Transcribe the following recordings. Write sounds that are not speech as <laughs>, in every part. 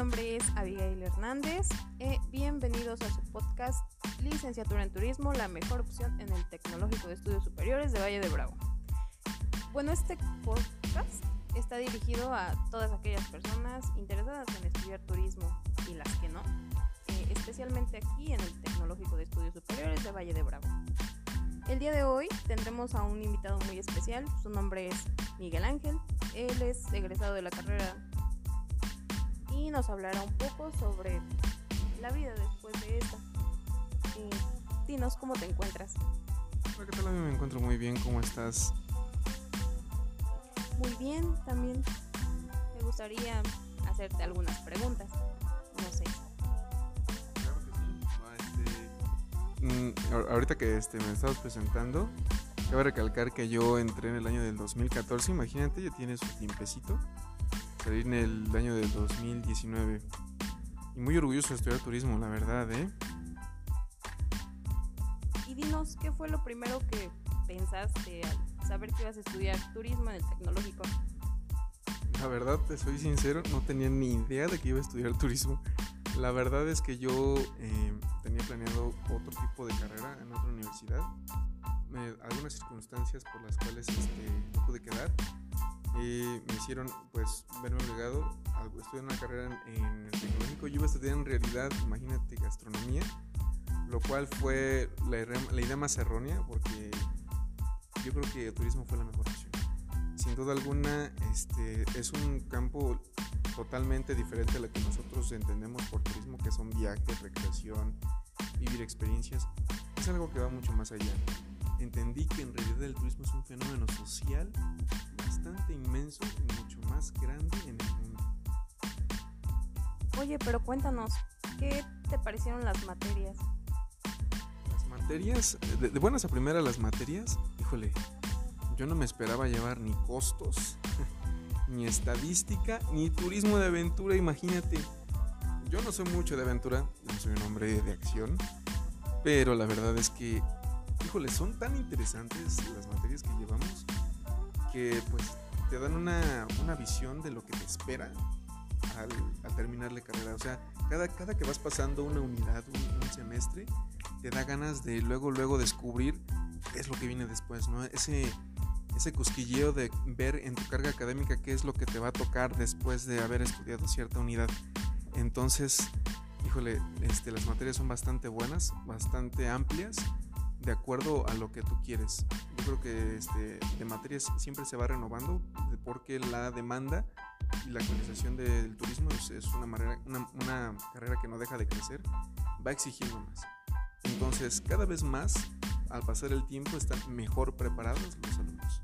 nombre es Abigail Hernández. Eh, bienvenidos a su podcast Licenciatura en Turismo, la mejor opción en el Tecnológico de Estudios Superiores de Valle de Bravo. Bueno, este podcast está dirigido a todas aquellas personas interesadas en estudiar turismo y las que no, eh, especialmente aquí en el Tecnológico de Estudios Superiores de Valle de Bravo. El día de hoy tendremos a un invitado muy especial, su nombre es Miguel Ángel, él es egresado de la carrera y nos hablará un poco sobre la vida después de esta. Eh, dinos cómo te encuentras. Hola, ¿qué tal? A mí me encuentro muy bien, ¿cómo estás? Muy bien, también me gustaría hacerte algunas preguntas. No sé. Claro que sí. este, mm, ahor- ahorita que este, me estabas presentando, cabe recalcar que yo entré en el año del 2014, imagínate, ya tienes un tiempecito. Salí en el año del 2019. Y muy orgulloso de estudiar turismo, la verdad, ¿eh? Y dinos qué fue lo primero que pensaste al saber que ibas a estudiar turismo en el tecnológico. La verdad, te soy sincero, no tenía ni idea de que iba a estudiar turismo. La verdad es que yo eh, tenía planeado otro tipo de carrera en otra universidad. Me- algunas circunstancias por las cuales este, no pude quedar eh, me hicieron pues verme obligado a estudiar una carrera en, en el tecnológico. Yo iba a estudiar en realidad, imagínate, gastronomía, lo cual fue la, la idea más errónea porque yo creo que el turismo fue la mejor opción sin duda alguna este, es un campo totalmente diferente a lo que nosotros entendemos por turismo, que son viajes, recreación, vivir experiencias. Es algo que va mucho más allá. Entendí que en realidad el turismo es un fenómeno social bastante inmenso y mucho más grande en el mundo. Oye, pero cuéntanos, ¿qué te parecieron las materias? Las materias, de, de buenas a primeras las materias, híjole, yo no me esperaba llevar ni costos, <laughs> ni estadística, ni turismo de aventura, imagínate. Yo no soy mucho de aventura, yo soy un hombre de acción, pero la verdad es que, híjole, son tan interesantes las materias que llevamos que pues te dan una, una visión de lo que te espera al, terminar la carrera. O sea, cada, cada que vas pasando una unidad, un- un semestre, te da ganas de luego, luego descubrir qué es lo que viene después, ¿no? Ese, ese cosquilleo de ver en tu carga académica qué es lo que te va a tocar después de haber estudiado cierta unidad. Entonces, híjole, este, las materias son bastante buenas, bastante amplias, de acuerdo a lo que tú quieres. Yo creo que este, de materias siempre se va renovando porque la demanda y la actualización del turismo es, es una, manera- una, una carrera que no deja de crecer, va exigiendo más. Entonces, cada vez más, al pasar el tiempo, están mejor preparados los alumnos.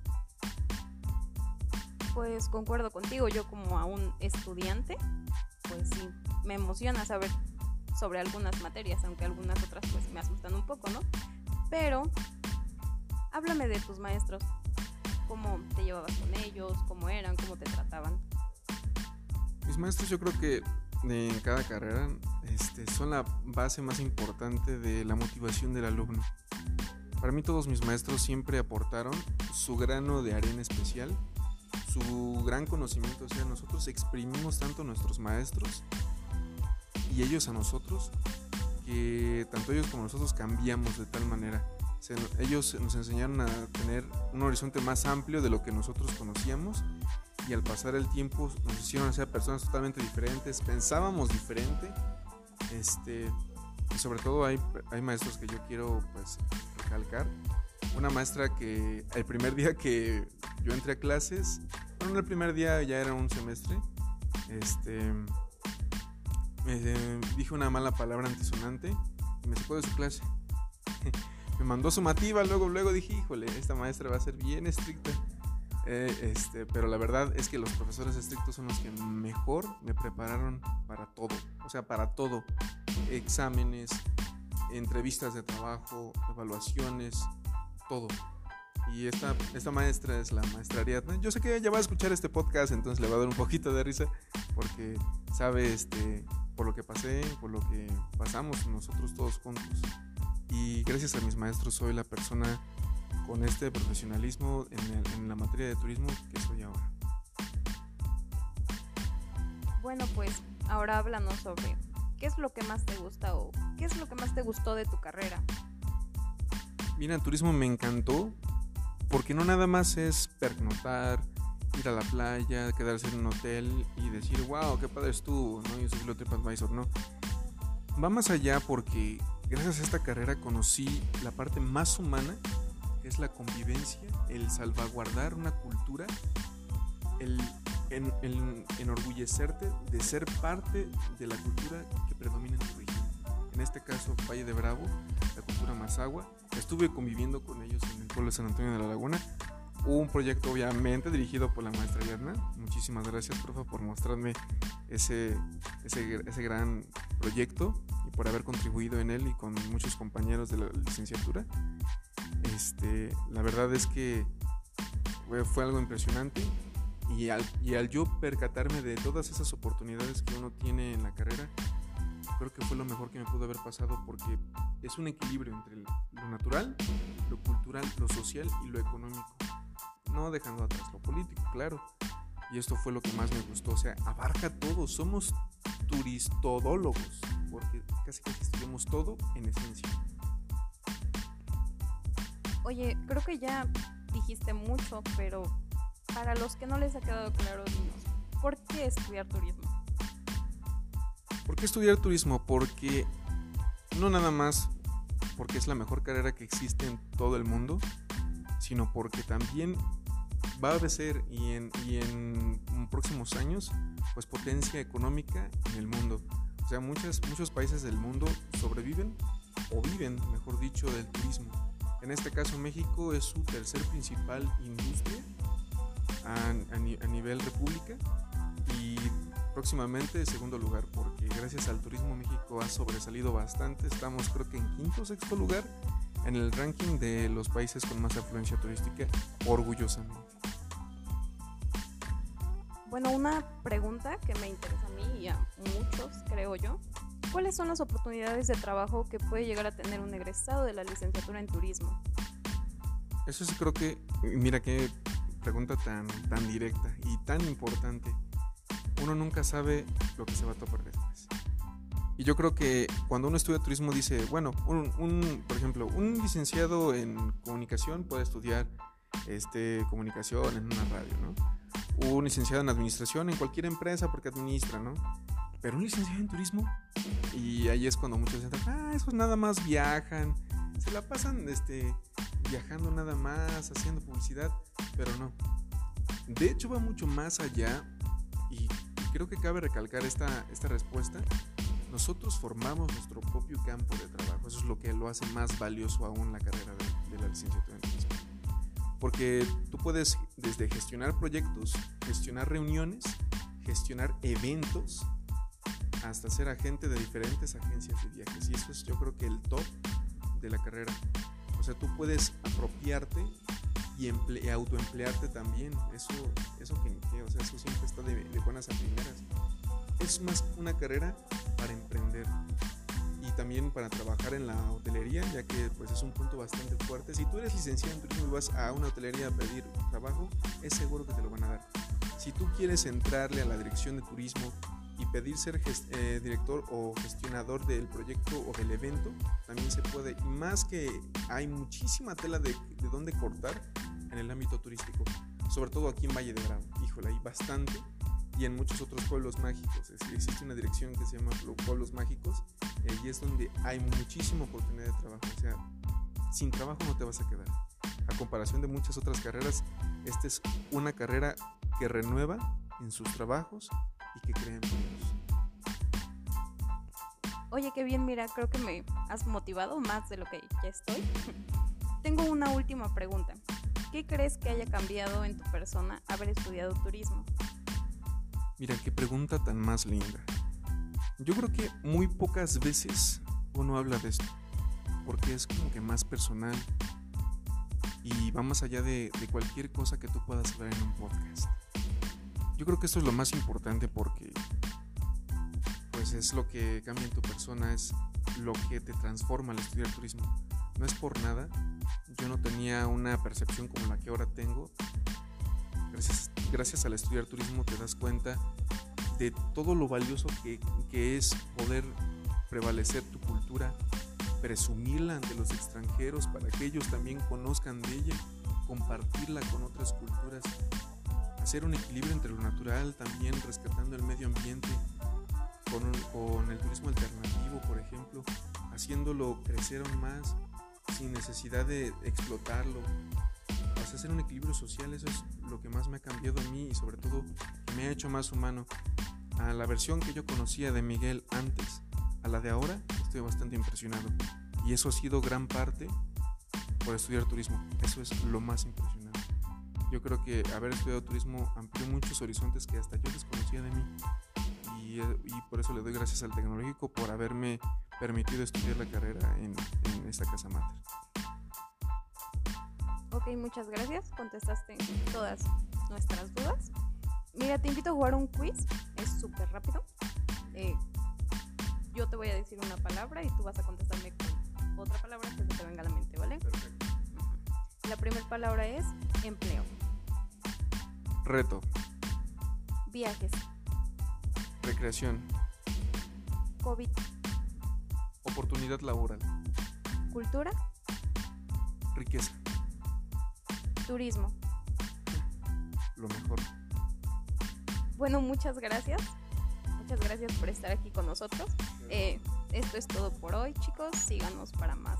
Pues concuerdo contigo, yo como aún estudiante, pues sí, me emociona saber sobre algunas materias, aunque algunas otras pues me asustan un poco, ¿no? Pero háblame de tus maestros, cómo te llevabas con ellos, cómo eran, cómo te trataban. Mis maestros yo creo que en cada carrera este, son la base más importante de la motivación del alumno. Para mí todos mis maestros siempre aportaron su grano de arena especial, su gran conocimiento. O sea, nosotros exprimimos tanto a nuestros maestros y ellos a nosotros que tanto ellos como nosotros cambiamos de tal manera. Ellos nos enseñaron a tener un horizonte más amplio de lo que nosotros conocíamos y al pasar el tiempo nos hicieron ser personas totalmente diferentes, pensábamos diferente, este, y sobre todo hay, hay maestros que yo quiero pues recalcar. Una maestra que el primer día que yo entré a clases, bueno, no el primer día ya era un semestre, este, eh, dije una mala palabra antisonante y me sacó de su clase. <laughs> me mandó sumativa, luego, luego dije, híjole, esta maestra va a ser bien estricta. Eh, este, pero la verdad es que los profesores estrictos son los que mejor me prepararon para todo. O sea, para todo. Exámenes, entrevistas de trabajo, evaluaciones, todo. Y esta, esta maestra es la maestra Ariadna. Yo sé que ella va a escuchar este podcast, entonces le va a dar un poquito de risa, porque sabe este, por lo que pasé, por lo que pasamos nosotros todos juntos. Y gracias a mis maestros soy la persona con este profesionalismo en, el- en la materia de turismo que soy ahora. Bueno, pues ahora háblanos sobre qué es lo que más te gusta o qué es lo que más te gustó de tu carrera. Mira, turismo me encantó porque no nada más es pernoctar, ir a la playa, quedarse en un hotel y decir, wow, qué padre estuvo, ¿no? Yo soy piloto TripAdvisor, no. Va más allá porque gracias a esta carrera conocí la parte más humana, que es la convivencia, el salvaguardar una cultura, el, enorgullecerte de ser parte de la cultura que predomina en tu región. En este caso, Valle de Bravo, la cultura Mazagua. Estuve conviviendo con ellos en el pueblo de San Antonio de la Laguna un proyecto obviamente dirigido por la maestra Yerna. Muchísimas gracias, profe, por mostrarme ese, ese, ese, gran proyecto y por haber contribuido en él y con muchos compañeros de la licenciatura. Este, la verdad es que fue, fue algo impresionante y al, y al yo percatarme de todas esas oportunidades que uno tiene en la carrera, creo que fue lo mejor que me pudo haber pasado porque es un equilibrio entre lo natural, lo cultural, lo social y lo económico no dejando atrás lo político, claro. Y esto fue lo que más me gustó, o sea, abarca todo, somos turistodólogos, porque casi que estudiamos todo en esencia. Oye, creo que ya dijiste mucho, pero para los que no les ha quedado claro, dinos, ¿por qué estudiar turismo? ¿Por qué estudiar turismo? Porque no nada más porque es la mejor carrera que existe en todo el mundo, sino porque también va a ser y en, y en próximos años, pues potencia económica en el mundo. O sea, muchas, muchos países del mundo sobreviven o viven, mejor dicho, del turismo. En este caso México es su tercer principal industria a, a nivel república y próximamente segundo lugar porque gracias al turismo México ha sobresalido bastante. Estamos creo que en quinto o sexto lugar en el ranking de los países con más afluencia turística, orgullosamente. Bueno, una pregunta que me interesa a mí y a muchos, creo yo. ¿Cuáles son las oportunidades de trabajo que puede llegar a tener un egresado de la licenciatura en turismo? Eso sí creo que, mira qué pregunta tan, tan directa y tan importante. Uno nunca sabe lo que se va a topar. Y yo creo que cuando uno estudia turismo dice, bueno, un, por ejemplo, un licenciado en comunicación puede estudiar este, comunicación en una radio, ¿no? Un licenciado en administración en cualquier empresa porque administra, ¿no? Pero un licenciado en turismo, y ahí es cuando muchos dicen, ah, esos nada más viajan, se la pasan este, viajando nada más, haciendo publicidad, pero no. De hecho va mucho más allá y creo que cabe recalcar esta, esta respuesta nosotros formamos nuestro propio campo de trabajo. Eso es lo que lo hace más valioso aún la carrera de, la licenciatura en turismo. Porque tú puedes desde gestionar proyectos, gestionar reuniones, gestionar eventos, hasta ser agente de diferentes agencias de viajes. Y eso es yo creo que el top de la carrera. O sea, tú puedes apropiarte y, autoemplearte también. Eso, eso que, o sea, eso siempre está de, de buenas a primeras es más una carrera para emprender y también para trabajar en la hotelería, ya que pues es un punto bastante fuerte. Si tú eres licenciado en turismo y vas a una hotelería a pedir trabajo, es seguro que te lo van a dar. Si tú quieres entrarle a la dirección de turismo y pedir ser eh, director o gestionador del proyecto o del evento, también se puede. Y más que hay muchísima tela de, de dónde cortar en el ámbito turístico, sobre todo aquí en Valle de Bravo. Híjole, hay bastante y en muchos otros pueblos mágicos. existe una dirección que se llama Pueblos Mágicos y es donde hay muchísima oportunidad de trabajo. O sea, sin trabajo no te vas a quedar. A comparación de muchas otras carreras, esta es una carrera que renueva en sus trabajos y que crea empleos. Oye, qué bien, mira, creo que me has motivado más de lo que ya estoy. <laughs> Tengo una última pregunta. ¿Qué crees que haya cambiado en tu persona haber estudiado turismo? Mira, qué pregunta tan más linda. Yo creo que muy pocas veces uno habla de esto, porque es como que más personal y va más allá de, cualquier cosa que tú puedas hablar en un podcast. Yo creo que esto es lo más importante porque pues es lo que cambia en tu persona, es lo que te transforma al estudiar turismo. No es por nada, yo no tenía una percepción como la que ahora tengo gracias, al estudiar turismo te das cuenta de todo lo valioso que, que es poder prevalecer tu cultura, presumirla ante los extranjeros para que ellos también conozcan de ella, compartirla con otras culturas, hacer un equilibrio entre lo natural, también rescatando el medio ambiente, con, con el turismo alternativo, por ejemplo, haciéndolo crecer aún más sin necesidad de explotarlo. O hacer un equilibrio social, eso es lo que más me ha cambiado a mí y sobre todo me ha hecho más humano. A la versión que yo conocía de Miguel antes, a la de ahora, estoy bastante impresionado. Y eso ha sido gran parte por estudiar turismo. Eso es lo más impresionante. Yo creo que haber estudiado turismo amplió muchos horizontes que hasta yo desconocía de mí. Y, eh, y por eso le doy gracias al tecnológico por haberme permitido estudiar la carrera en, en esta casa mater. Ok, muchas gracias. Contestaste todas nuestras dudas. Mira, te invito a jugar un quiz. Es súper rápido. Eh, yo te voy a decir una palabra y tú vas a contestarme con otra palabra que se te venga a la mente, ¿vale? Perfecto. La primera palabra es empleo, Reto, viajes, recreación, COVID, oportunidad laboral, cultura, riqueza, turismo. lo mejor. Bueno, muchas gracias. Muchas gracias por estar aquí con nosotros. Eh, esto es todo por hoy, chicos. Síganos para más